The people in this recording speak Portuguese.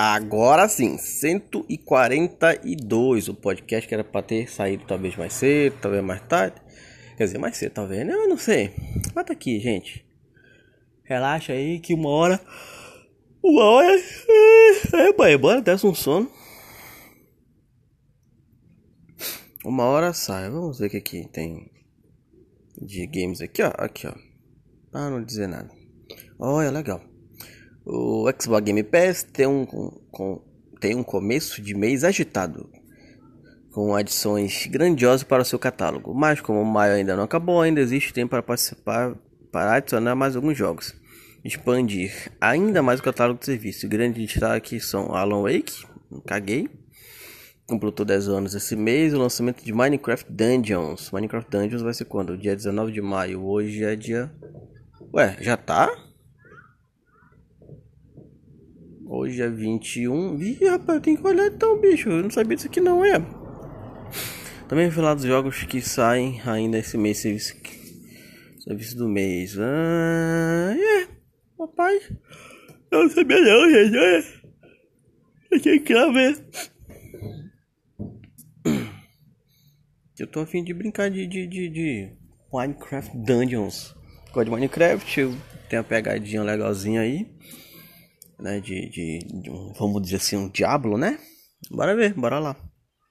Agora sim, 142. O podcast que era pra ter saído talvez mais cedo, talvez mais tarde. Quer dizer, mais cedo, talvez, né? Eu não sei. Mas tá aqui, gente. Relaxa aí que uma hora. Uma hora. É, pai, bora, desce um sono. Uma hora sai. Vamos ver o que aqui tem de games aqui, ó. Aqui, ó. Ah, não dizer nada. Olha, legal. O Xbox Game Pass tem um, com, tem um começo de mês agitado, com adições grandiosas para o seu catálogo. Mas como o maio ainda não acabou, ainda existe tempo para participar para adicionar mais alguns jogos. Expandir ainda mais o catálogo de serviço. Grande destaque são Alan Wake, caguei. Completou 10 anos esse mês. O lançamento de Minecraft Dungeons. Minecraft Dungeons vai ser quando? Dia 19 de maio. Hoje é dia. Ué, já tá? Hoje é 21. Ih, rapaz, eu tenho que olhar então, bicho. Eu não sabia disso aqui não, é. Também vou falar dos jogos que saem ainda esse mês. Serviço, serviço do mês. Ah, é. Rapaz, eu não sabia não, gente. Olha. Eu tinha que ver. Eu tô afim de brincar de, de, de, de Minecraft Dungeons. Gosto Minecraft, tenho uma pegadinha legalzinha aí né? De, de, de um, vamos dizer assim, um diabo, né? Bora ver, bora lá.